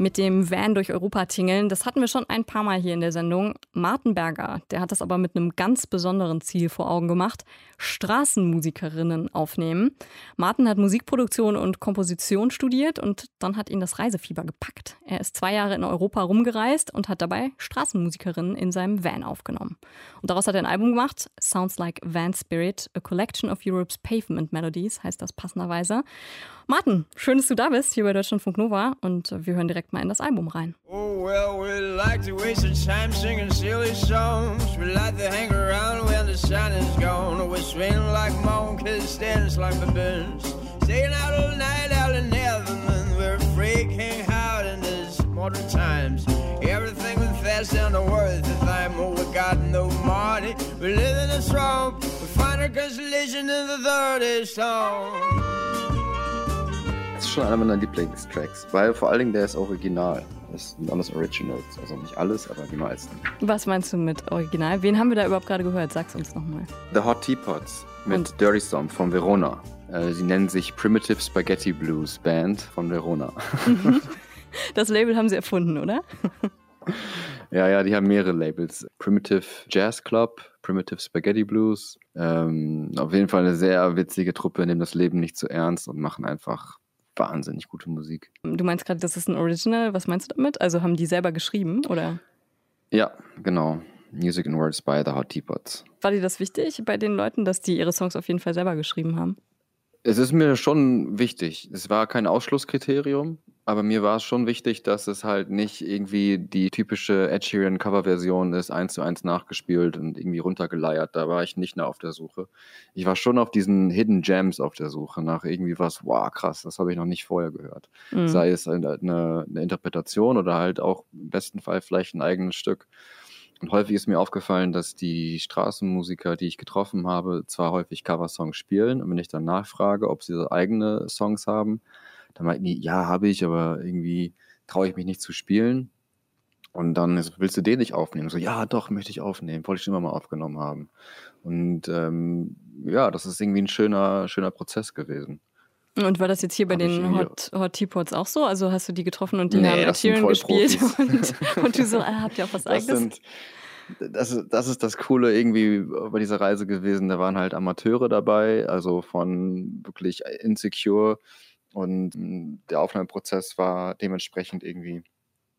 Mit dem Van durch Europa tingeln, das hatten wir schon ein paar Mal hier in der Sendung. Martin Berger, der hat das aber mit einem ganz besonderen Ziel vor Augen gemacht: Straßenmusikerinnen aufnehmen. Martin hat Musikproduktion und Komposition studiert und dann hat ihn das Reisefieber gepackt. Er ist zwei Jahre in Europa rumgereist und hat dabei Straßenmusikerinnen in seinem Van aufgenommen. Und daraus hat er ein Album gemacht: Sounds Like Van Spirit, a Collection of Europe's Pavement Melodies, heißt das passenderweise. Martin, schön, dass du da bist, hier bei Deutschlandfunk Nova. Und wir hören direkt mal in das Album rein. Oh, well, we like to waste our time singing silly songs. We like to hang around when the sun is gone. We swing like monkeys, dance like baboons. Staying out all night out in heaven. We're freaking out in these modern times. Everything with fast and the worth of time. Oh, we got no money. We live in a swamp. We find our consolation in the 30s song. Ist schon einer meiner Lieblingstracks, weil vor allen Dingen der ist original. Das sind alles Originals, also nicht alles, aber die meisten. Was meinst du mit Original? Wen haben wir da überhaupt gerade gehört? Sag's uns nochmal. The Hot Teapots mit Und? Dirty Storm von Verona. Äh, sie nennen sich Primitive Spaghetti Blues Band von Verona. Das Label haben sie erfunden, oder? ja, ja, die haben mehrere Labels. Primitive Jazz Club, Primitive Spaghetti Blues. Ähm, auf jeden Fall eine sehr witzige Truppe, nehmen das Leben nicht zu ernst und machen einfach wahnsinnig gute Musik. Du meinst gerade, das ist ein Original. Was meinst du damit? Also haben die selber geschrieben, oder? Ja, genau. Music and Words by The Hot Teapots. War dir das wichtig bei den Leuten, dass die ihre Songs auf jeden Fall selber geschrieben haben? Es ist mir schon wichtig. Es war kein Ausschlusskriterium, aber mir war es schon wichtig, dass es halt nicht irgendwie die typische Ed Sheeran Coverversion ist, eins zu eins nachgespielt und irgendwie runtergeleiert. Da war ich nicht mehr auf der Suche. Ich war schon auf diesen Hidden Gems auf der Suche nach irgendwie was, wow, krass, das habe ich noch nicht vorher gehört. Mhm. Sei es eine, eine, Interpretation oder halt auch im besten Fall vielleicht ein eigenes Stück. Und häufig ist mir aufgefallen, dass die Straßenmusiker, die ich getroffen habe, zwar häufig Coversongs spielen. Und wenn ich dann nachfrage, ob sie eigene Songs haben, dann meinten die, ja, habe ich, aber irgendwie traue ich mich nicht zu spielen. Und dann willst du den nicht aufnehmen? So, ja, doch, möchte ich aufnehmen. Wollte ich schon immer mal aufgenommen haben. Und ähm, ja, das ist irgendwie ein schöner, schöner Prozess gewesen. Und war das jetzt hier bei Hab den Hot, Hot Teapots auch so? Also hast du die getroffen und die Nee, haben Sheeran gespielt und, und du so, ah, habt ihr auch was Das, eigenes? sind, das, ist- das ist das Coole irgendwie bei dieser Reise gewesen. Da waren halt Amateure dabei, also von wirklich Insecure. Und mh, der Aufnahmeprozess war dementsprechend irgendwie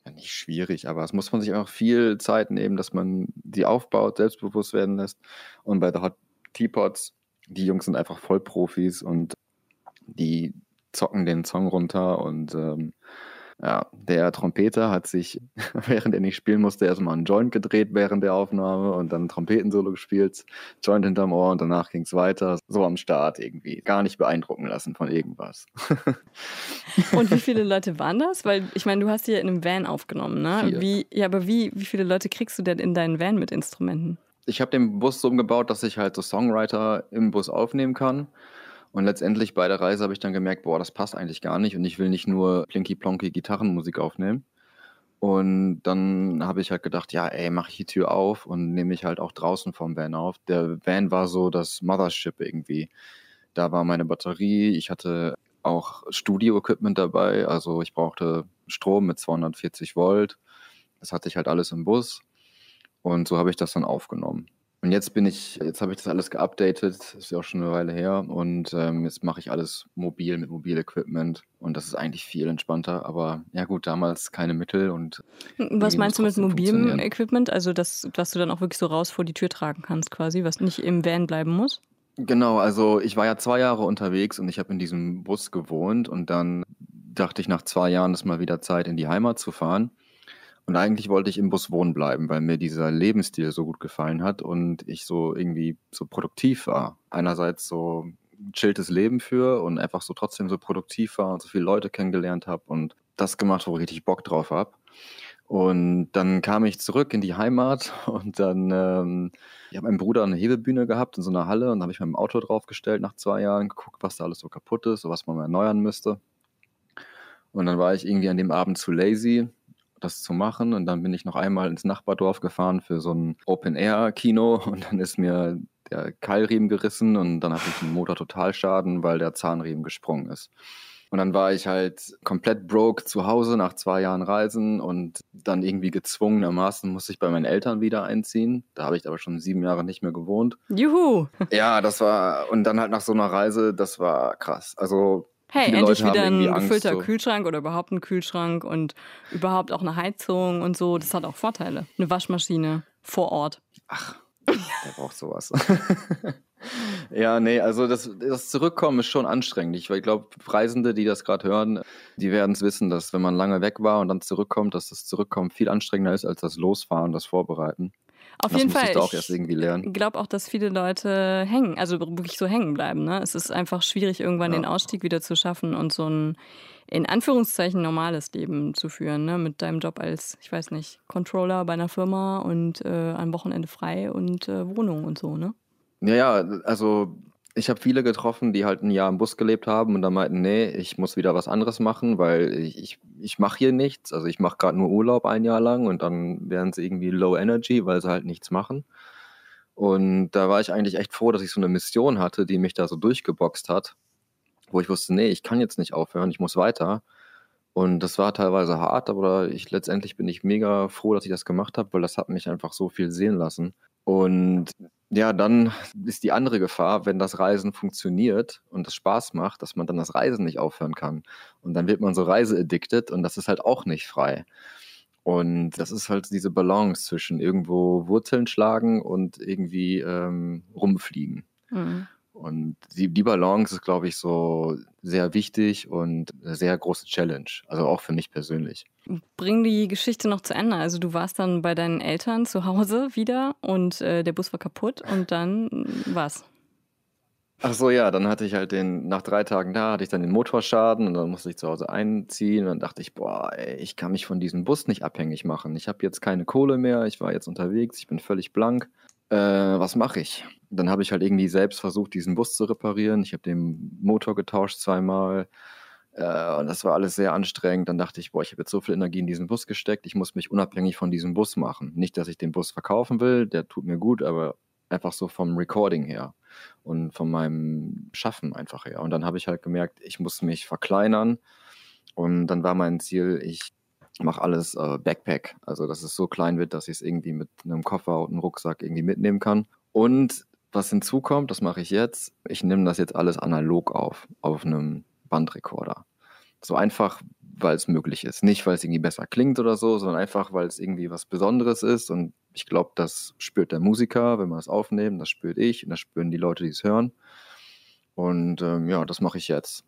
ja, nicht schwierig, aber es muss man sich einfach viel Zeit nehmen, dass man die aufbaut, selbstbewusst werden lässt. Und bei The Hot Teapots, die Jungs sind einfach Vollprofis und die zocken den Song runter und ähm, ja, der Trompeter hat sich, während er nicht spielen musste, erstmal einen Joint gedreht während der Aufnahme und dann ein Trompetensolo gespielt, Joint hinterm Ohr und danach ging es weiter. So am Start irgendwie. Gar nicht beeindrucken lassen von irgendwas. Und wie viele Leute waren das? Weil ich meine, du hast ja in einem Van aufgenommen, ne? Vier. Wie, ja, aber wie, wie viele Leute kriegst du denn in deinen Van mit Instrumenten? Ich habe den Bus so umgebaut, dass ich halt so Songwriter im Bus aufnehmen kann. Und letztendlich bei der Reise habe ich dann gemerkt, boah, das passt eigentlich gar nicht und ich will nicht nur plinky-plonky Gitarrenmusik aufnehmen. Und dann habe ich halt gedacht, ja, ey, mach ich die Tür auf und nehme mich halt auch draußen vom Van auf. Der Van war so das Mothership irgendwie. Da war meine Batterie, ich hatte auch Studio-Equipment dabei, also ich brauchte Strom mit 240 Volt. Das hatte ich halt alles im Bus. Und so habe ich das dann aufgenommen. Und jetzt bin ich, jetzt habe ich das alles geupdatet, ist ja auch schon eine Weile her. Und ähm, jetzt mache ich alles mobil mit Mobilequipment. Und das ist eigentlich viel entspannter. Aber ja gut, damals keine Mittel und Was Irgendwie meinst du mit mobilem. Equipment? Also das, was du dann auch wirklich so raus vor die Tür tragen kannst quasi, was nicht im Van bleiben muss? Genau, also ich war ja zwei Jahre unterwegs und ich habe in diesem Bus gewohnt und dann dachte ich nach zwei Jahren ist mal wieder Zeit in die Heimat zu fahren. Und eigentlich wollte ich im Bus wohnen bleiben, weil mir dieser Lebensstil so gut gefallen hat und ich so irgendwie so produktiv war. Einerseits so chilltes Leben für und einfach so trotzdem so produktiv war und so viele Leute kennengelernt habe und das gemacht, wo ich richtig Bock drauf habe. Und dann kam ich zurück in die Heimat und dann, ähm, ich habe meinen Bruder eine Hebebühne gehabt in so einer Halle und habe ich mein Auto draufgestellt nach zwei Jahren, geguckt, was da alles so kaputt ist und was man erneuern müsste. Und dann war ich irgendwie an dem Abend zu lazy, das zu machen. Und dann bin ich noch einmal ins Nachbardorf gefahren für so ein Open-Air-Kino und dann ist mir der Keilriemen gerissen und dann hatte ich einen Motor-Totalschaden, weil der Zahnriemen gesprungen ist. Und dann war ich halt komplett broke zu Hause nach zwei Jahren Reisen und dann irgendwie gezwungenermaßen musste ich bei meinen Eltern wieder einziehen. Da habe ich aber schon sieben Jahre nicht mehr gewohnt. Juhu! Ja, das war, und dann halt nach so einer Reise, das war krass. Also Hey, Viele endlich Leute wieder ein Angst, gefüllter so. Kühlschrank oder überhaupt ein Kühlschrank und überhaupt auch eine Heizung und so. Das hat auch Vorteile. Eine Waschmaschine vor Ort. Der braucht sowas. ja, nee, also das, das Zurückkommen ist schon anstrengend. Ich, ich glaube, Reisende, die das gerade hören, die werden es wissen, dass wenn man lange weg war und dann zurückkommt, dass das Zurückkommen viel anstrengender ist als das Losfahren, das Vorbereiten. Auf das jeden Fall. ich da auch erst irgendwie lernen. Ich glaube auch, dass viele Leute hängen, also wirklich so hängen bleiben. Ne? Es ist einfach schwierig, irgendwann Ja. den Ausstieg wieder zu schaffen und so ein in Anführungszeichen normales Leben zu führen, ne? mit deinem Job als, ich weiß nicht, Controller bei einer Firma und äh, am Wochenende frei und äh, Wohnung und so, ne? Ja, ja, also ich habe viele getroffen, die halt ein Jahr im Bus gelebt haben und dann meinten, nee, ich muss wieder was anderes machen, weil ich, ich, ich mache hier nichts. Also ich mache gerade nur Urlaub ein Jahr lang und dann werden sie irgendwie low energy, weil sie halt nichts machen. Und da war ich eigentlich echt froh, dass ich so eine Mission hatte, die mich da so durchgeboxt hat, wo ich wusste, nee, ich kann jetzt nicht aufhören, ich muss weiter. Und das war teilweise hart, aber ich letztendlich bin ich mega froh, dass ich das gemacht habe, weil das hat mich einfach so viel sehen lassen. Und ja, dann ist die andere Gefahr, wenn das Reisen funktioniert und es Spaß macht, dass man dann das Reisen nicht aufhören kann. Und dann wird man so reiseaddicted und das ist halt auch nicht frei. Und das ist halt diese Balance zwischen irgendwo Wurzeln schlagen und irgendwie ähm, rumfliegen. Mhm. Und die, die Balance ist, glaube ich, so sehr wichtig und eine sehr große Challenge. Also auch für mich persönlich. Bring die Geschichte noch zu Ende. Also du warst dann bei deinen Eltern zu Hause wieder und äh, der Bus war kaputt und dann was? Ach so, ja, dann hatte ich halt den, nach drei Tagen da, hatte ich dann den Motorschaden und dann musste ich zu Hause einziehen und dann dachte ich, boah, ey, ich kann mich von diesem Bus nicht abhängig machen. Ich habe jetzt keine Kohle mehr, ich war jetzt unterwegs, ich bin völlig blank. Äh, was mache ich? Dann habe ich halt irgendwie selbst versucht, diesen Bus zu reparieren. Ich habe den Motor getauscht zweimal äh, und das war alles sehr anstrengend. Dann dachte ich, boah, ich habe jetzt so viel Energie in diesen Bus gesteckt, ich muss mich unabhängig von diesem Bus machen. Nicht, dass ich den Bus verkaufen will, der tut mir gut, aber einfach so vom Recording her und von meinem Schaffen einfach her. Und dann habe ich halt gemerkt, ich muss mich verkleinern. Und dann war mein Ziel, ich mache alles äh, Backpack. Also, dass es so klein wird, dass ich es irgendwie mit einem Koffer und einem Rucksack irgendwie mitnehmen kann. Und was hinzukommt, das mache ich jetzt, ich nehme das jetzt alles analog auf, auf einem Bandrekorder. So einfach, weil es möglich ist. Nicht, weil es irgendwie besser klingt oder so, sondern einfach, weil es irgendwie was Besonderes ist. Und ich glaube, das spürt der Musiker, wenn wir es aufnehmen, das spürt ich und das spüren die Leute, die es hören. Und ähm, ja, das mache ich jetzt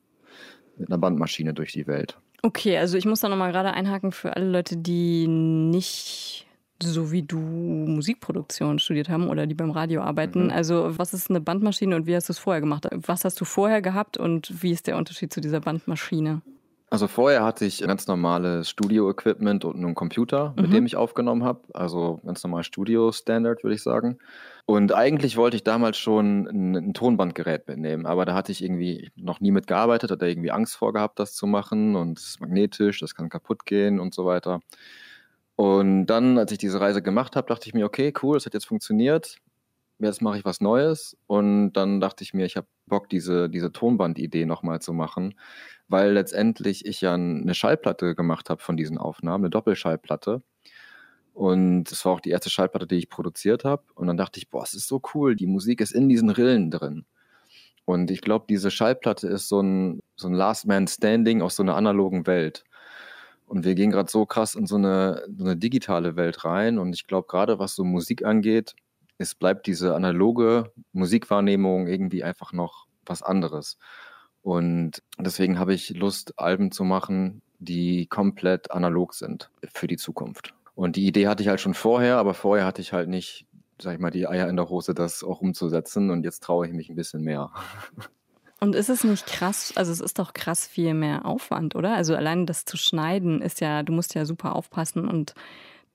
mit einer Bandmaschine durch die Welt. Okay, also ich muss da nochmal gerade einhaken für alle Leute, die nicht so wie du Musikproduktion studiert haben oder die beim Radio arbeiten. Mhm. Also was ist eine Bandmaschine und wie hast du es vorher gemacht? Was hast du vorher gehabt und wie ist der Unterschied zu dieser Bandmaschine? Also vorher hatte ich ganz normales Studio-Equipment und einen Computer, mit Mhm. dem ich aufgenommen habe. Also ganz normal Studio-Standard, würde ich sagen. Und eigentlich wollte ich damals schon ein, ein Tonbandgerät mitnehmen, aber da hatte ich irgendwie noch nie mitgearbeitet, hatte irgendwie Angst vor gehabt, das zu machen. Und es ist magnetisch, das kann kaputt gehen und so weiter. Und dann, als ich diese Reise gemacht habe, dachte ich mir, okay, cool, das hat jetzt funktioniert. Jetzt mache ich was Neues. Und dann dachte ich mir, ich habe Bock, diese, diese Tonband-Idee nochmal zu machen, weil letztendlich ich ja eine Schallplatte gemacht habe von diesen Aufnahmen, eine Doppelschallplatte. Und es war auch die erste Schallplatte, die ich produziert habe. Und dann dachte ich, boah, es ist so cool, die Musik ist in diesen Rillen drin. Und ich glaube, diese Schallplatte ist so ein, so ein Last Man Standing aus so einer analogen Welt. Und wir gehen gerade so krass in so eine, so eine digitale Welt rein. Und ich glaube, gerade was so Musik angeht, es bleibt diese analoge Musikwahrnehmung irgendwie einfach noch was anderes. Und deswegen habe ich Lust, Alben zu machen, die komplett analog sind für die Zukunft. Und die Idee hatte ich halt schon vorher, aber vorher hatte ich halt nicht, sag ich mal, die Eier in der Hose, das auch umzusetzen. Und jetzt traue ich mich ein bisschen mehr. Und ist es nicht krass, also es ist doch krass viel mehr Aufwand, oder? Also allein das zu schneiden ist ja, du musst ja super aufpassen und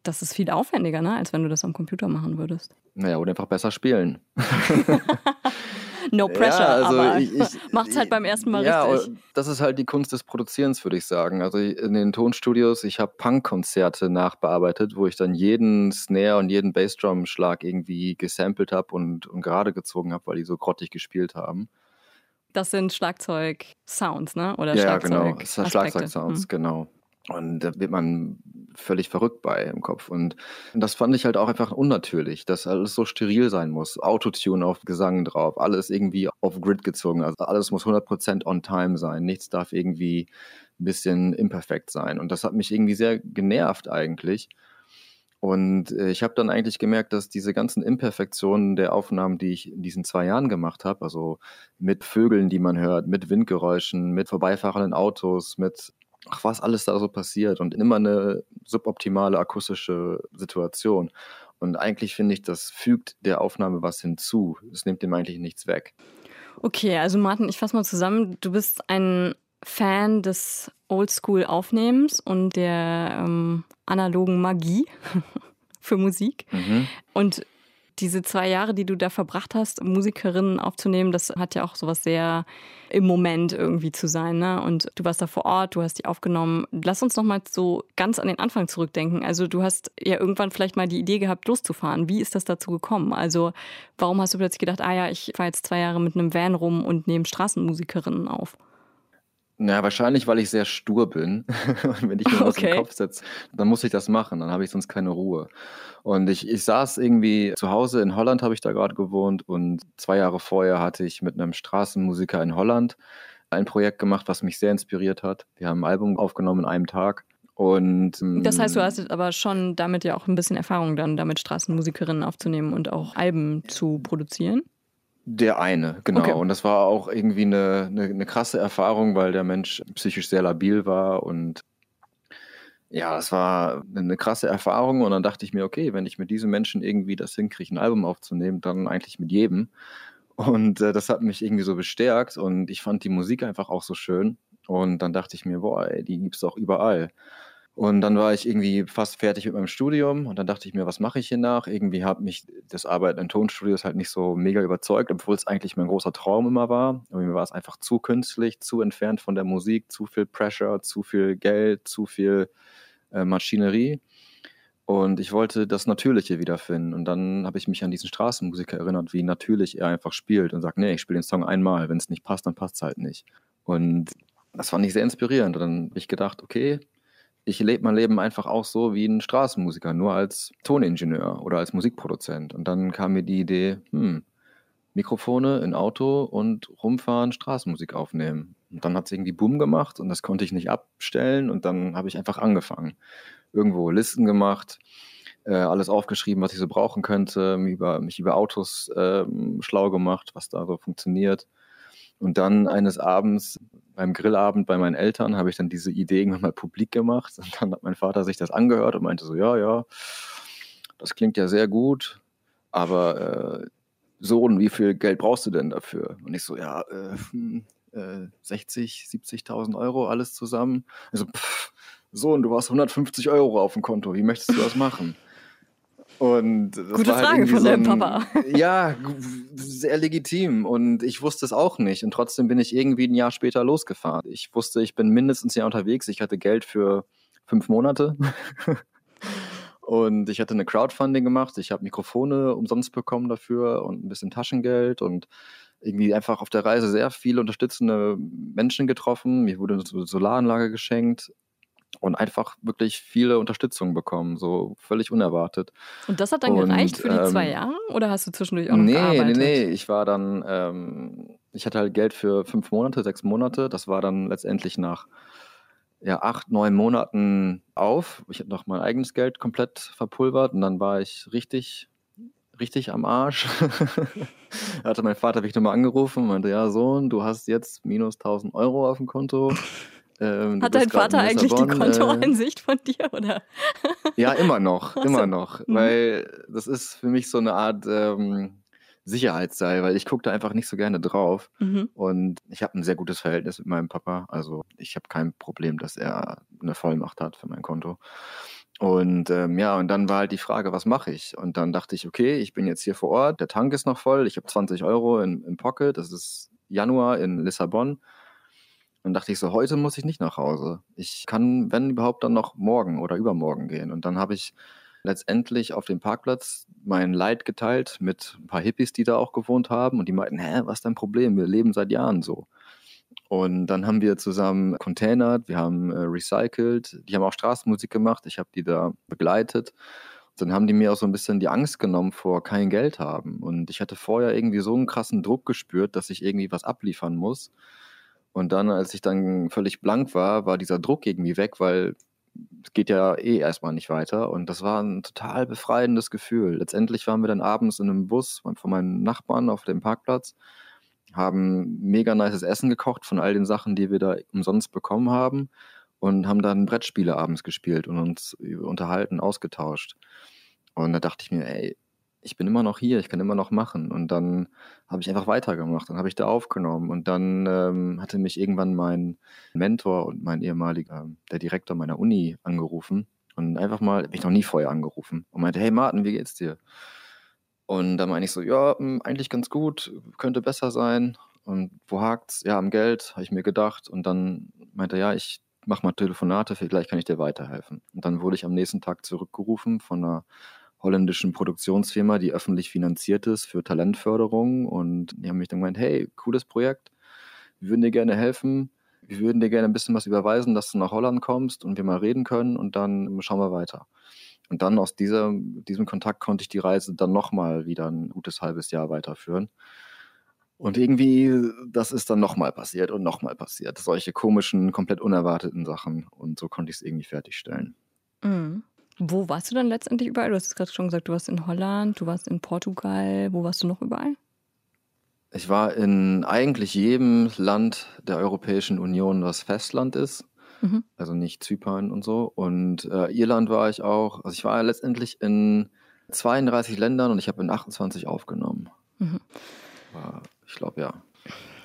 das ist viel aufwendiger, ne, als wenn du das am Computer machen würdest. Naja, oder einfach besser spielen. no pressure, Ja, also aber ich- ich- macht's halt beim ersten Mal ja, richtig. das ist halt die Kunst des Produzierens, würde ich sagen. Also in den Tonstudios, ich habe Punk-Konzerte nachbearbeitet, wo ich dann jeden Snare und jeden Bassdrum-Schlag irgendwie gesampelt habe und, und gerade gezogen habe, weil die so grottig gespielt haben. Das sind Schlagzeug-Sounds, ne? Oder ja, Schlagzeug genau. Schlagzeug-Sounds, Mhm. genau. Und da wird man völlig verrückt bei im Kopf. Und das fand ich halt auch einfach unnatürlich, dass alles so steril sein muss. Autotune auf Gesang drauf, alles irgendwie auf Grid gezogen. Also alles muss 100% on time sein. Nichts darf irgendwie ein bisschen imperfekt sein. Und das hat mich irgendwie sehr genervt eigentlich. Und äh, ich habe dann eigentlich gemerkt, dass diese ganzen Imperfektionen der Aufnahmen, die ich in diesen zwei Jahren gemacht habe, also mit Vögeln, die man hört, mit Windgeräuschen, mit vorbeifahrenden Autos, mit ach, was alles da so passiert und immer eine suboptimale akustische Situation. Und eigentlich finde ich, das fügt der Aufnahme was hinzu. Es nimmt dem eigentlich nichts weg. Okay, also Martin, ich fasse mal zusammen. Du bist ein Fan des Oldschool-Aufnehmens und der ähm, analogen Magie für Musik. Mhm. Und diese zwei Jahre, die du da verbracht hast, Musikerinnen aufzunehmen, das hat ja auch sowas sehr im Moment irgendwie zu sein. Ne? Und du warst da vor Ort, du hast die aufgenommen. Lass uns noch mal so ganz an den Anfang zurückdenken. Also du hast ja irgendwann vielleicht mal die Idee gehabt, loszufahren. Wie ist das dazu gekommen? Also warum hast du plötzlich gedacht, ah ja, ich fahre jetzt zwei Jahre mit einem Van rum und nehme Straßenmusikerinnen auf? Na, wahrscheinlich, weil ich sehr stur bin. Und wenn ich mir was Okay. im Kopf setze, dann muss ich das machen, dann habe ich sonst keine Ruhe. Und ich, ich saß irgendwie zu Hause in Holland, habe ich da gerade gewohnt. Und zwei Jahre vorher hatte ich mit einem Straßenmusiker in Holland ein Projekt gemacht, was mich sehr inspiriert hat. Wir haben ein Album aufgenommen in einem Tag. Und ähm, Das heißt, du hast aber schon damit ja auch ein bisschen Erfahrung dann, damit Straßenmusikerinnen aufzunehmen und auch Alben zu produzieren. Der eine, genau. Okay. Und das war auch irgendwie eine, eine, eine krasse Erfahrung, weil der Mensch psychisch sehr labil war und ja, das war eine krasse Erfahrung und dann dachte ich mir, okay, wenn ich mit diesem Menschen irgendwie das hinkriege, ein Album aufzunehmen, dann eigentlich mit jedem. Und äh, das hat mich irgendwie so bestärkt und ich fand die Musik einfach auch so schön. Und dann dachte ich mir, boah, ey, die gibt's doch überall. Und dann war ich irgendwie fast fertig mit meinem Studium und dann dachte ich mir, was mache ich hier nach? Irgendwie hat mich das Arbeiten in Tonstudios halt nicht so mega überzeugt, obwohl es eigentlich mein großer Traum immer war. Aber mir war es einfach zu künstlich, zu entfernt von der Musik, zu viel Pressure, zu viel Geld, zu viel äh, Maschinerie. Und ich wollte das Natürliche wiederfinden. Und dann habe ich mich an diesen Straßenmusiker erinnert, wie natürlich er einfach spielt und sagt, nee, ich spiele den Song einmal. Wenn es nicht passt, dann passt es halt nicht. Und das fand ich sehr inspirierend. Und dann habe ich gedacht, okay, ich lebe mein Leben einfach auch so wie ein Straßenmusiker, nur als Toningenieur oder als Musikproduzent. Und dann kam mir die Idee, hm, Mikrofone in Auto und rumfahren, Straßenmusik aufnehmen. Und dann hat es irgendwie Boom gemacht und das konnte ich nicht abstellen und dann habe ich einfach angefangen. Irgendwo Listen gemacht, äh, alles aufgeschrieben, was ich so brauchen könnte, mich über, mich über Autos ähm, schlau gemacht, was da so funktioniert. Und dann eines Abends beim Grillabend bei meinen Eltern habe ich dann diese Idee irgendwann mal publik gemacht. Und dann hat mein Vater sich das angehört und meinte so, ja, ja, das klingt ja sehr gut, aber äh, Sohn, wie viel Geld brauchst du denn dafür? Und ich so, ja, äh, hm, äh, 60, 70.000 Euro, alles zusammen. Also, Sohn, du hast 150 Euro auf dem Konto, wie möchtest du das machen? Und Gute halt Frage irgendwie von so deinem ein- Papa. Ja, sehr legitim. Und ich wusste es auch nicht. Und trotzdem bin ich irgendwie ein Jahr später losgefahren. Ich wusste, ich bin mindestens ein Jahr unterwegs. Ich hatte Geld für fünf Monate. Und ich hatte eine Crowdfunding gemacht. Ich habe Mikrofone umsonst bekommen dafür und ein bisschen Taschengeld und irgendwie einfach auf der Reise sehr viele unterstützende Menschen getroffen. Mir wurde eine So- Solaranlage geschenkt und einfach wirklich viele Unterstützung bekommen, so völlig unerwartet. Und das hat dann Und, gereicht für die zwei ähm, Jahre? Oder hast du zwischendurch auch noch Nee, nee, gearbeitet? nee. Ich war dann, ähm, ich hatte halt Geld für fünf Monate, sechs Monate. Das war dann letztendlich nach ja, acht, neun Monaten auf. Ich hatte noch mein eigenes Geld komplett verpulvert und dann war ich richtig, richtig am Arsch. da hatte mein Vater mich nochmal angerufen und meinte, ja, Sohn, du hast jetzt minus 1000 Euro auf dem Konto. Ähm, Hat dein Vater eigentlich die äh, Kontoeinsicht von dir? Oder? ja, immer noch, immer noch. Mhm. Weil das ist für mich so eine Art ähm, Sicherheitsseil, weil ich gucke da einfach nicht so gerne drauf. Mhm. Und ich habe ein sehr gutes Verhältnis mit meinem Papa. Also ich habe kein Problem, dass er eine Vollmacht hat für mein Konto. Und ähm, ja, und dann war halt die Frage, was mache ich? Und dann dachte ich, okay, ich bin jetzt hier vor Ort, der Tank ist noch voll, ich habe 20 Euro in, im Pocket, das ist Januar in Lissabon. Und dachte ich so, heute muss ich nicht nach Hause. Ich kann, wenn überhaupt, dann noch morgen oder übermorgen gehen. Und dann habe ich letztendlich auf dem Parkplatz mein Leid geteilt mit ein paar Hippies, die da auch gewohnt haben. Und die meinten, hä, was ist dein Problem? Wir leben seit Jahren so. Und dann haben wir zusammen containert, wir haben äh, recycelt, die haben auch Straßenmusik gemacht, ich habe die da begleitet. Dann haben die mir auch so ein bisschen die Angst genommen vor kein Geld haben. Und ich hatte vorher irgendwie so einen krassen Druck gespürt, dass ich irgendwie was abliefern muss. Und dann, als ich dann völlig blank war, war dieser Druck irgendwie weg, weil es geht ja eh erstmal nicht weiter. Und das war ein total befreiendes Gefühl. Letztendlich waren wir dann abends in einem Bus von meinen Nachbarn auf dem Parkplatz haben mega nices Essen gekocht von all den Sachen, die wir da umsonst bekommen haben und haben dann Brettspiele abends gespielt und uns unterhalten, ausgetauscht. Und da dachte ich mir, ey, ich bin immer noch hier, ich kann immer noch machen. Und dann habe ich einfach weitergemacht, dann habe ich da aufgenommen. Und dann ähm, hatte mich irgendwann mein Mentor und mein ehemaliger, der Direktor meiner Uni angerufen. Und einfach mal, habe ich noch nie vorher angerufen und meinte, hey Martin, wie geht's dir? Und da meine ich so, ja, hm, eigentlich ganz gut, könnte besser sein. Und wo hakt's? Ja, am Geld, habe ich mir gedacht. Und dann meinte er, ja, ich mache mal Telefonate, vielleicht kann ich dir weiterhelfen. Und dann wurde ich am nächsten Tag zurückgerufen von einer holländischen Produktionsfirma, die öffentlich finanziert ist für Talentförderung. Und die haben mich dann gemeint, hey, cooles Projekt, wir würden dir gerne helfen. Wir würden dir gerne ein bisschen was überweisen, dass du nach Holland kommst und wir mal reden können und dann schauen wir weiter. Und dann aus dieser, diesem Kontakt konnte ich die Reise dann nochmal wieder ein gutes halbes Jahr weiterführen. Und irgendwie, das ist dann nochmal passiert und nochmal passiert. Solche komischen, komplett unerwarteten Sachen. Und so konnte ich es irgendwie fertigstellen. Mhm. Wo warst du dann letztendlich überall? Du hast es gerade schon gesagt, du warst in Holland, du warst in Portugal. Wo warst du noch überall? Ich war in eigentlich jedem Land der Europäischen Union, was Festland ist. Mhm. Also nicht Zypern und so. Und äh, Irland war ich auch. Also ich war letztendlich in 32 Ländern und ich habe in 28 aufgenommen. Mhm. Ich glaube, ja.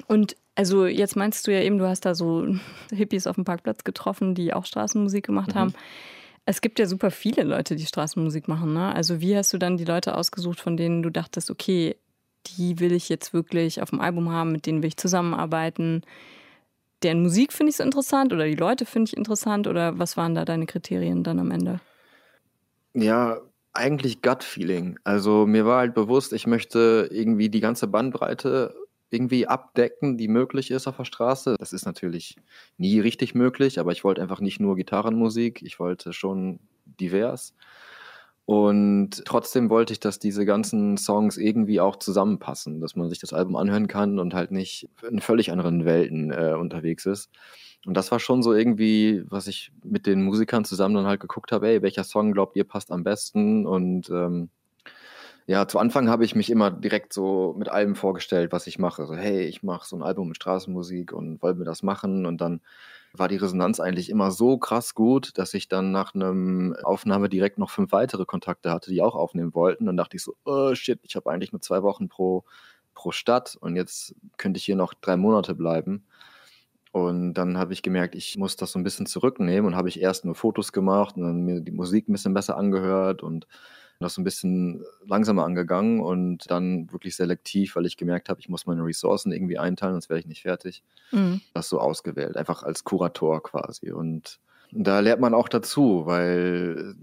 Und also jetzt meinst du ja eben, du hast da so Hippies auf dem Parkplatz getroffen, die auch Straßenmusik gemacht mhm. haben. Es gibt ja super viele Leute, die Straßenmusik machen. Ne? Also wie hast du dann die Leute ausgesucht, von denen du dachtest, okay, die will ich jetzt wirklich auf dem Album haben, mit denen will ich zusammenarbeiten? deren Musik finde ich so interessant oder die Leute finde ich interessant oder was waren da deine Kriterien dann am Ende? Ja, eigentlich Gut-Feeling. Also mir war halt bewusst, ich möchte irgendwie die ganze Bandbreite irgendwie abdecken, die möglich ist auf der Straße. Das ist natürlich nie richtig möglich, aber ich wollte einfach nicht nur Gitarrenmusik, ich wollte schon divers. Und trotzdem wollte ich, dass diese ganzen Songs irgendwie auch zusammenpassen, dass man sich das Album anhören kann und halt nicht in völlig anderen Welten äh, unterwegs ist. Und das war schon so irgendwie, was ich mit den Musikern zusammen dann halt geguckt habe, ey, welcher Song glaubt ihr passt am besten? Und ähm, ja, zu Anfang habe ich mich immer direkt so mit allem vorgestellt, was ich mache. So, hey, ich mache so ein Album mit Straßenmusik und wollen wir das machen? Und dann war die Resonanz eigentlich immer so krass gut, dass ich dann nach einem Aufnahme direkt noch fünf weitere Kontakte hatte, die auch aufnehmen wollten. Dann dachte ich so, oh shit, ich habe eigentlich nur zwei Wochen pro, pro Stadt und jetzt könnte ich hier noch drei Monate bleiben. Und dann habe ich gemerkt, ich muss das so ein bisschen zurücknehmen und habe ich erst nur Fotos gemacht und dann mir die Musik ein bisschen besser angehört und das so ein bisschen langsamer angegangen und dann wirklich selektiv, weil ich gemerkt habe, ich muss meine Ressourcen irgendwie einteilen, sonst wäre ich nicht fertig. Mhm. Das so ausgewählt, einfach als Kurator quasi. Und da lernt man auch dazu, weil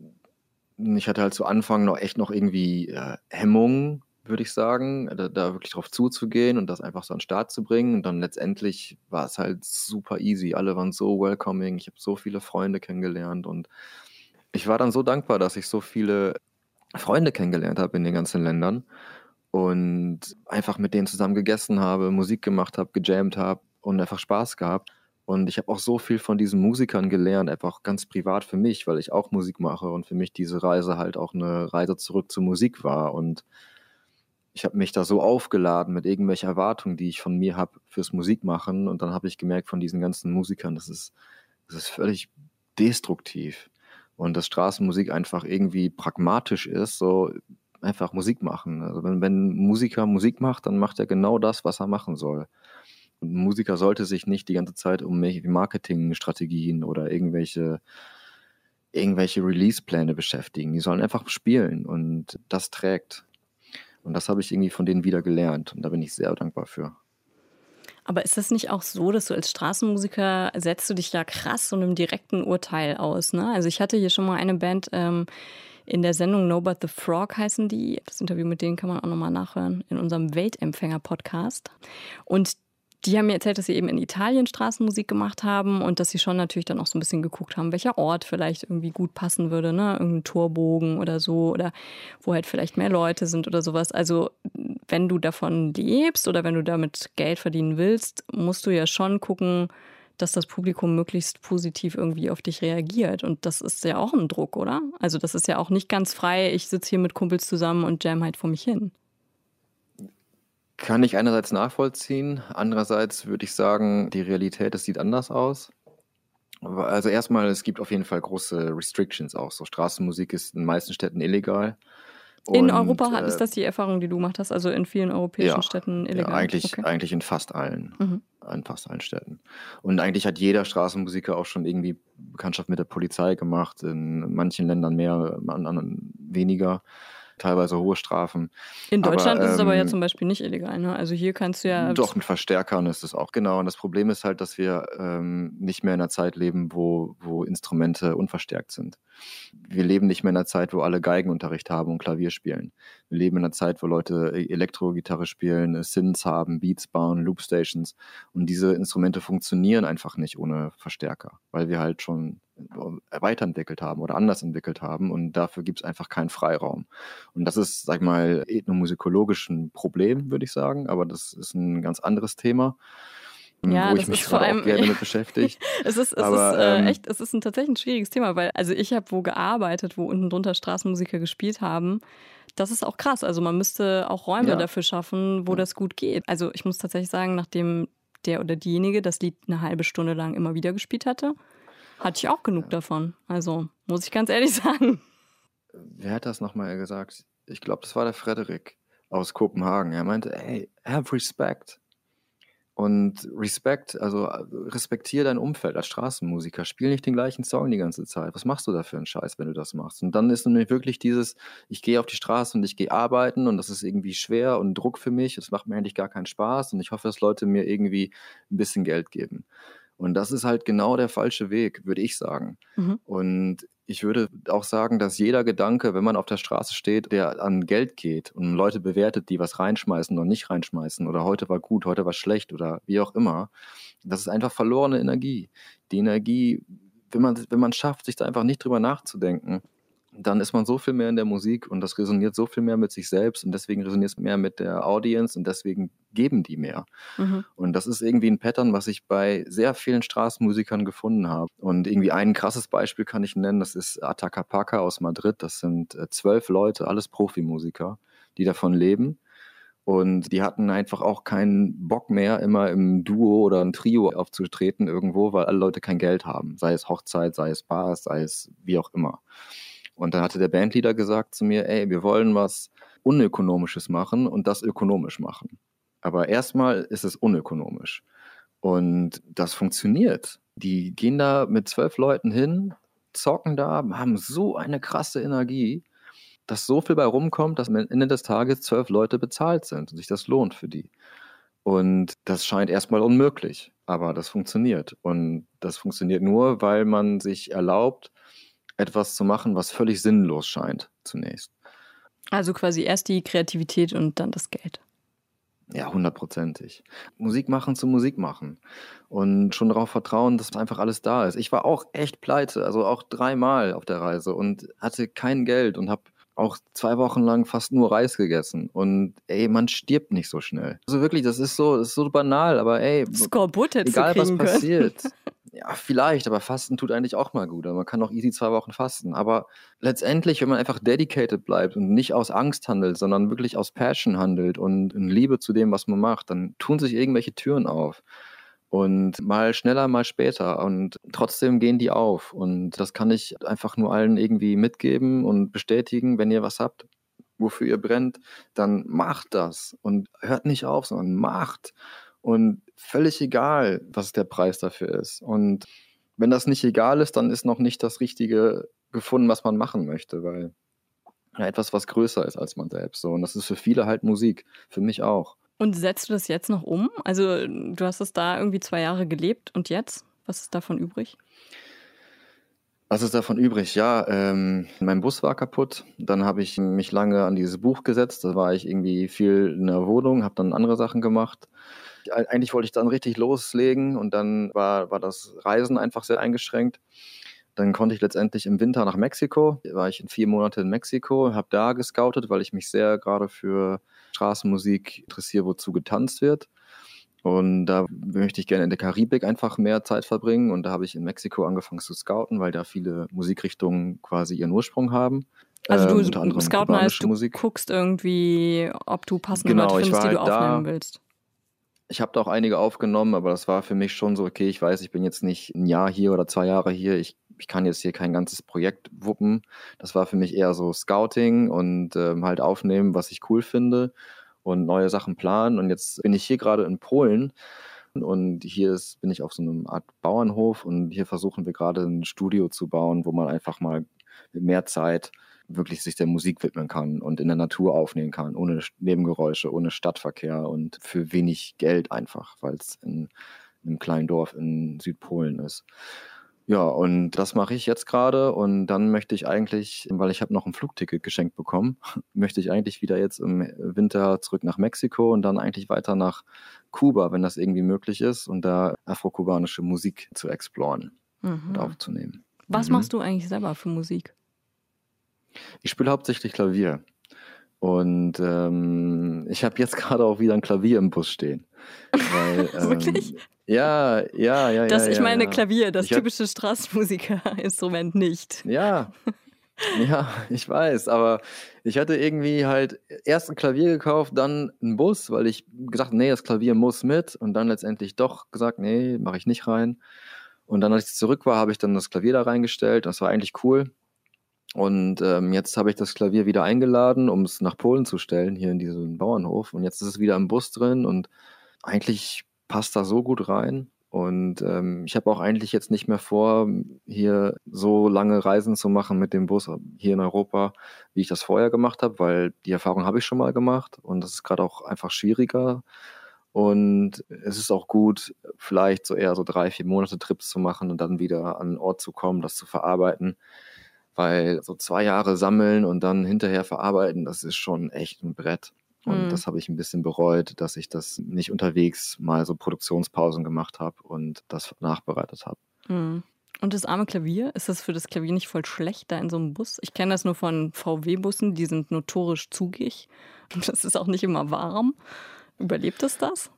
ich hatte halt zu Anfang noch echt noch irgendwie äh, Hemmungen, würde ich sagen, da, da, wirklich drauf zuzugehen und das einfach so an den Start zu bringen. Und dann letztendlich war es halt super easy. Alle waren so welcoming. Ich habe so viele Freunde kennengelernt und ich war dann so dankbar, dass ich so viele Freunde kennengelernt habe in den ganzen Ländern und einfach mit denen zusammen gegessen habe, Musik gemacht habe, gejammt habe und einfach Spaß gehabt. Und ich habe auch so viel von diesen Musikern gelernt, einfach ganz privat für mich, weil ich auch Musik mache und für mich diese Reise halt auch eine Reise zurück zur Musik war. Und ich habe mich da so aufgeladen mit irgendwelchen Erwartungen, die ich von mir habe fürs Musikmachen. Und dann habe ich gemerkt von diesen ganzen Musikern, das ist, das ist völlig destruktiv und dass Straßenmusik einfach irgendwie pragmatisch ist, so einfach Musik machen. Also wenn, wenn Musiker Musik macht, dann macht er genau das, was er machen soll. Und ein Musiker sollte sich nicht die ganze Zeit um Marketingstrategien oder irgendwelche irgendwelche Release-Pläne beschäftigen. Die sollen einfach spielen und das trägt. Und das habe ich irgendwie von denen wieder gelernt und da bin ich sehr dankbar für. Aber ist das nicht auch so, dass du als Straßenmusiker setzt du dich ja krass so einem direkten Urteil aus? Ne? Also ich hatte hier schon mal eine Band ähm, in der Sendung No But the Frog heißen die. Das Interview mit denen kann man auch nochmal nachhören in unserem Weltempfänger-Podcast. Und die haben mir erzählt, dass sie eben in Italien Straßenmusik gemacht haben und dass sie schon natürlich dann auch so ein bisschen geguckt haben, welcher Ort vielleicht irgendwie gut passen würde, ne? Irgendein Torbogen oder so oder wo halt vielleicht mehr Leute sind oder sowas. Also wenn du davon lebst oder wenn du damit Geld verdienen willst, musst du ja schon gucken, dass das Publikum möglichst positiv irgendwie auf dich reagiert. Und das ist ja auch ein Druck, oder? Also das ist ja auch nicht ganz frei, ich sitze hier mit Kumpels zusammen und jam halt vor mich hin. Kann ich einerseits nachvollziehen, andererseits würde ich sagen, die Realität, das sieht anders aus. Also erstmal, es gibt auf jeden Fall große Restrictions auch. So Straßenmusik ist in den meisten Städten illegal. in Europa äh, ist das die Erfahrung, die du gemacht hast, also in vielen europäischen ja, Städten illegal. Ja, eigentlich, okay. eigentlich in fast allen. Mhm. In fast allen Städten. Und eigentlich hat jeder Straßenmusiker auch schon irgendwie Bekanntschaft mit der Polizei gemacht. In manchen Ländern mehr, in anderen weniger teilweise hohe Strafen. In Deutschland aber, ist es aber ja ähm, zum Beispiel nicht illegal. Ne? Also hier kannst du ja. Doch, mit Verstärkern ist es auch, genau. Und das Problem ist halt, dass wir ähm, nicht mehr in einer Zeit leben, wo, wo Instrumente unverstärkt sind. Wir leben nicht mehr in einer Zeit, wo alle Geigenunterricht haben und Klavier spielen. Leben in einer Zeit, wo Leute e-, Elektrogitarre spielen, Synths haben, Beats bauen, Loopstations. Und diese Instrumente funktionieren einfach nicht ohne Verstärker, weil wir halt schon weiterentwickelt haben oder anders entwickelt haben und dafür gibt es einfach keinen Freiraum. Und das ist, sag ich mal, ethnomusikologisch ein Problem, würde ich sagen, aber das ist ein ganz anderes Thema. Ähm, ja, wo ich mich vor allem, auch gerne mit beschäftigt. es ist, es aber, ist äh, ähm, echt, es ist ein tatsächlich ein schwieriges Thema, weil also ich habe wo gearbeitet, wo unten drunter Straßenmusiker gespielt haben. Das ist auch krass. Also man müsste auch Räume ja. dafür schaffen, wo ja. das gut geht. Also ich muss tatsächlich sagen, nachdem der oder diejenige das Lied eine halbe Stunde lang immer wieder gespielt hatte, hatte ich auch genug davon. Also, muss ich ganz ehrlich sagen. Wer hat das nochmal gesagt? Ich glaube, das war der Frederik aus Kopenhagen. Er meinte, hey, have respect. Und Respekt, also respektiere dein Umfeld als Straßenmusiker. Spiel nicht den gleichen Song die ganze Zeit. Was machst du da für einen Scheiß, wenn du das machst? Und dann ist nämlich wirklich dieses, ich gehe auf die Straße und ich gehe arbeiten und das ist irgendwie schwer und Druck für mich. Das macht mir eigentlich gar keinen Spaß und ich hoffe, dass Leute mir irgendwie ein bisschen Geld geben. Und das ist halt genau der falsche Weg, würde ich sagen. Mhm. Und ich würde auch sagen, dass jeder Gedanke, wenn man auf der Straße steht, der an Geld geht und Leute bewertet, die was reinschmeißen oder nicht reinschmeißen oder heute war gut, heute war schlecht oder wie auch immer, das ist einfach verlorene Energie. Die Energie, wenn man, wenn man schafft, sich da einfach nicht drüber nachzudenken, dann ist man so viel mehr in der Musik und das resoniert so viel mehr mit sich selbst und deswegen resoniert es mehr mit der Audience und deswegen geben die mehr. Mhm. Und das ist irgendwie ein Pattern, was ich bei sehr vielen Straßenmusikern gefunden habe. Und irgendwie ein krasses Beispiel kann ich nennen, das ist Atacapaca aus Madrid. Das sind äh, zwölf Leute, alles Profimusiker, die davon leben. Und die hatten einfach auch keinen Bock mehr, immer im Duo oder ein Trio aufzutreten irgendwo, weil alle Leute kein Geld haben. Sei es Hochzeit, sei es Bars, sei es wie auch immer. Und dann hatte der Bandleader gesagt zu mir, ey, wir wollen was Unökonomisches machen und das ökonomisch machen. Aber erstmal ist es unökonomisch. Und das funktioniert. Die gehen da mit zwölf Leuten hin, zocken da, haben so eine krasse Energie, dass so viel bei rumkommt, dass am Ende des Tages zwölf Leute bezahlt sind und sich das lohnt für die. Und das scheint erstmal unmöglich, aber das funktioniert. Und das funktioniert nur, weil man sich erlaubt, etwas zu machen, was völlig sinnlos scheint zunächst. Also quasi erst die Kreativität und dann das Geld. Ja, hundertprozentig. Musik machen zu Musik machen. Und schon darauf vertrauen, dass einfach alles da ist. Ich war auch echt pleite, also auch dreimal auf der Reise und hatte kein Geld und habe auch zwei Wochen lang fast nur Reis gegessen. Und ey, man stirbt nicht so schnell. Also wirklich, das ist so, das ist so banal, aber ey, Skorbut egal was passiert. Ja, vielleicht, aber Fasten tut eigentlich auch mal gut. Also man kann auch easy zwei Wochen fasten. Aber letztendlich, wenn man einfach dedicated bleibt und nicht aus Angst handelt, sondern wirklich aus Passion handelt und in Liebe zu dem, was man macht, dann tun sich irgendwelche Türen auf. Und mal schneller, mal später. Und trotzdem gehen die auf. Und das kann ich einfach nur allen irgendwie mitgeben und bestätigen, wenn ihr was habt, wofür ihr brennt, dann macht das. Und hört nicht auf, sondern macht. Und völlig egal, was der Preis dafür ist. Und wenn das nicht egal ist, dann ist noch nicht das richtige gefunden, was man machen möchte, weil ja, etwas, was größer ist als man selbst. So. Und das ist für viele halt Musik, für mich auch. Und setzt du das jetzt noch um? Also du hast es da irgendwie zwei Jahre gelebt und jetzt? Was ist davon übrig? Was ist davon übrig? Ja, ähm, mein Bus war kaputt. Dann habe ich mich lange an dieses Buch gesetzt. Da war ich irgendwie viel in der Wohnung, habe dann andere Sachen gemacht. Eigentlich wollte ich dann richtig loslegen und dann war, war das Reisen einfach sehr eingeschränkt. Dann konnte ich letztendlich im Winter nach Mexiko. Da war ich in vier Monate in Mexiko, habe da gescoutet, weil ich mich sehr gerade für Straßenmusik interessiere, wozu getanzt wird. Und da möchte ich gerne in der Karibik einfach mehr Zeit verbringen. Und da habe ich in Mexiko angefangen zu scouten, weil da viele Musikrichtungen quasi ihren Ursprung haben. Also du ähm, scouten heißt, du Musik. guckst irgendwie, ob du passende genau, Leute findest, die du halt aufnehmen willst. Ich habe da auch einige aufgenommen, aber das war für mich schon so, okay, ich weiß, ich bin jetzt nicht ein Jahr hier oder zwei Jahre hier. Ich, ich kann jetzt hier kein ganzes Projekt wuppen. Das war für mich eher so Scouting und ähm, halt aufnehmen, was ich cool finde und neue Sachen planen. Und jetzt bin ich hier gerade in Polen und hier ist, bin ich auf so einer Art Bauernhof und hier versuchen wir gerade ein Studio zu bauen, wo man einfach mal mit mehr Zeit wirklich sich der Musik widmen kann und in der Natur aufnehmen kann, ohne Nebengeräusche, ohne Stadtverkehr und für wenig Geld einfach, weil es in einem kleinen Dorf in Südpolen ist. Ja, und das mache ich jetzt gerade und dann möchte ich eigentlich, weil ich habe noch ein Flugticket geschenkt bekommen, möchte ich eigentlich wieder jetzt im Winter zurück nach Mexiko und dann eigentlich weiter nach Kuba, wenn das irgendwie möglich ist, und da afrokubanische Musik zu exploren mhm. und aufzunehmen. Was mhm. machst du eigentlich selber für Musik? Ich spiele hauptsächlich Klavier. Und ähm, ich habe jetzt gerade auch wieder ein Klavier im Bus stehen. Weil, ähm, Wirklich? Ja, ja, ja. Das, ja, ich meine, ja. Klavier, das ich typische Straßenmusikerinstrument nicht. Ja, ja, ich weiß, aber ich hatte irgendwie halt erst ein Klavier gekauft, dann einen Bus, weil ich gesagt, nee, das Klavier muss mit und dann letztendlich doch gesagt, nee, mache ich nicht rein. Und dann, als ich zurück war, habe ich dann das Klavier da reingestellt. Das war eigentlich cool. Und ähm, jetzt habe ich das Klavier wieder eingeladen, um es nach Polen zu stellen, hier in diesen Bauernhof. Und jetzt ist es wieder im Bus drin und eigentlich passt da so gut rein. Und ähm, ich habe auch eigentlich jetzt nicht mehr vor, hier so lange Reisen zu machen mit dem Bus hier in Europa, wie ich das vorher gemacht habe, weil die Erfahrung habe ich schon mal gemacht und das ist gerade auch einfach schwieriger. Und es ist auch gut, vielleicht so eher so drei, vier Monate Trips zu machen und dann wieder an einen Ort zu kommen, das zu verarbeiten. Weil so zwei Jahre sammeln und dann hinterher verarbeiten, das ist schon echt ein Brett. Und mhm. das habe ich ein bisschen bereut, dass ich das nicht unterwegs mal so Produktionspausen gemacht habe und das nachbereitet habe. Mhm. Und das arme Klavier, ist das für das Klavier nicht voll schlecht da in so einem Bus? Ich kenne das nur von VW-Bussen, die sind notorisch zugig und das ist auch nicht immer warm. Überlebt es das?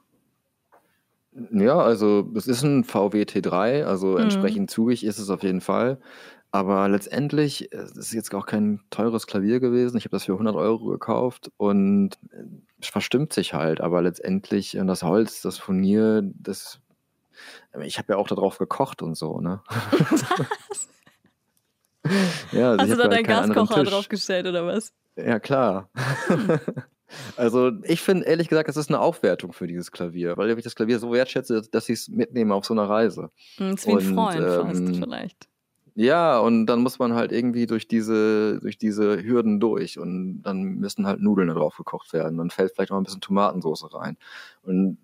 Ja, also es ist ein VW T3, also mhm. entsprechend zugig ist es auf jeden Fall. Aber letztendlich, es ist jetzt auch kein teures Klavier gewesen. Ich habe das für 100 Euro gekauft und es verstimmt sich halt. Aber letztendlich, und das Holz, das Furnier, das, ich habe ja auch darauf gekocht und so, ne? ja, also Hast du da deinen Gaskocher draufgestellt oder was? Ja, klar. Hm. Also ich finde ehrlich gesagt, das ist eine Aufwertung für dieses Klavier, weil ich das Klavier so wertschätze, dass ich es mitnehme auf so einer Reise. Das ist wie ein Freund ähm, fast vielleicht. Ja, und dann muss man halt irgendwie durch diese, durch diese Hürden durch und dann müssen halt Nudeln da drauf gekocht werden. Dann fällt vielleicht noch ein bisschen Tomatensauce rein. Und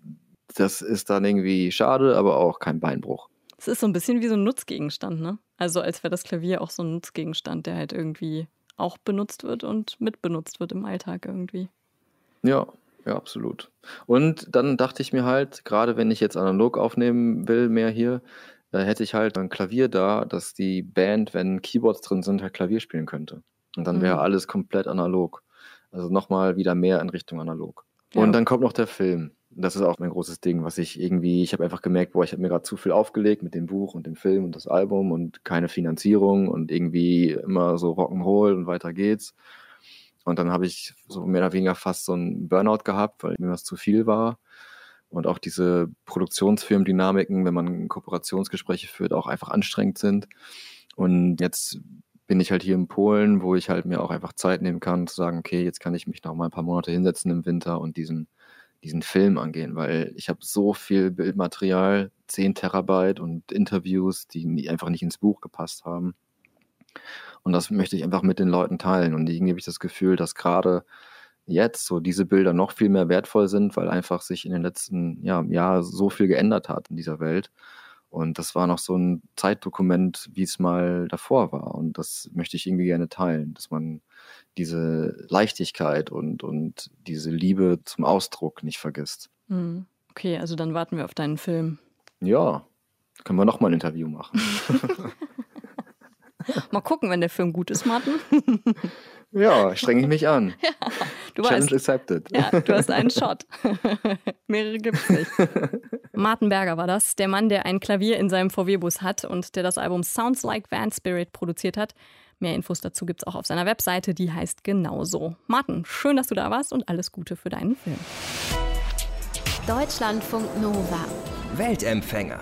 das ist dann irgendwie schade, aber auch kein Beinbruch. Es ist so ein bisschen wie so ein Nutzgegenstand, ne? Also als wäre das Klavier auch so ein Nutzgegenstand, der halt irgendwie auch benutzt wird und mitbenutzt wird im Alltag irgendwie. Ja, ja, absolut. Und dann dachte ich mir halt, gerade wenn ich jetzt analog aufnehmen will, mehr hier, da hätte ich halt ein Klavier da, dass die Band, wenn Keyboards drin sind, halt Klavier spielen könnte. Und dann wäre mhm. alles komplett analog. Also nochmal wieder mehr in Richtung analog. Ja. Und dann kommt noch der Film. Das ist auch mein großes Ding, was ich irgendwie, ich habe einfach gemerkt, boah, ich habe mir gerade zu viel aufgelegt mit dem Buch und dem Film und das Album und keine Finanzierung und irgendwie immer so Rock'n'Roll und weiter geht's. Und dann habe ich so mehr oder weniger fast so einen Burnout gehabt, weil mir was zu viel war und auch diese Produktionsfirmendynamiken, wenn man Kooperationsgespräche führt, auch einfach anstrengend sind. Und jetzt bin ich halt hier in Polen, wo ich halt mir auch einfach Zeit nehmen kann, zu sagen, okay, jetzt kann ich mich noch mal ein paar Monate hinsetzen im Winter und diesen, diesen Film angehen, weil ich habe so viel Bildmaterial, 10 Terabyte und Interviews, die einfach nicht ins Buch gepasst haben. Und das möchte ich einfach mit den Leuten teilen. Und irgendwie habe ich das Gefühl, dass gerade jetzt so diese Bilder noch viel mehr wertvoll sind, weil einfach sich in den letzten ja, Jahren so viel geändert hat in dieser Welt. Und das war noch so ein Zeitdokument, wie es mal davor war. Und das möchte ich irgendwie gerne teilen, dass man diese Leichtigkeit und, und diese Liebe zum Ausdruck nicht vergisst. Hm. Okay, also dann warten wir auf deinen Film. Ja, können wir noch mal ein Interview machen. mal gucken, wenn der Film gut ist, Martin. ja, strenge ich mich an. Ja, du Challenge weißt, accepted. ja, du hast einen Shot. Mehrere gibt's nicht. Martin Berger war das, der Mann, der ein Klavier in seinem VW-Bus hat und der das Album Sounds Like Van Spirit produziert hat. Mehr Infos dazu gibt's auch auf seiner Webseite, die heißt genauso. Martin, schön, dass du da warst und alles Gute für deinen Film. Deutschlandfunk Nova. Weltempfänger.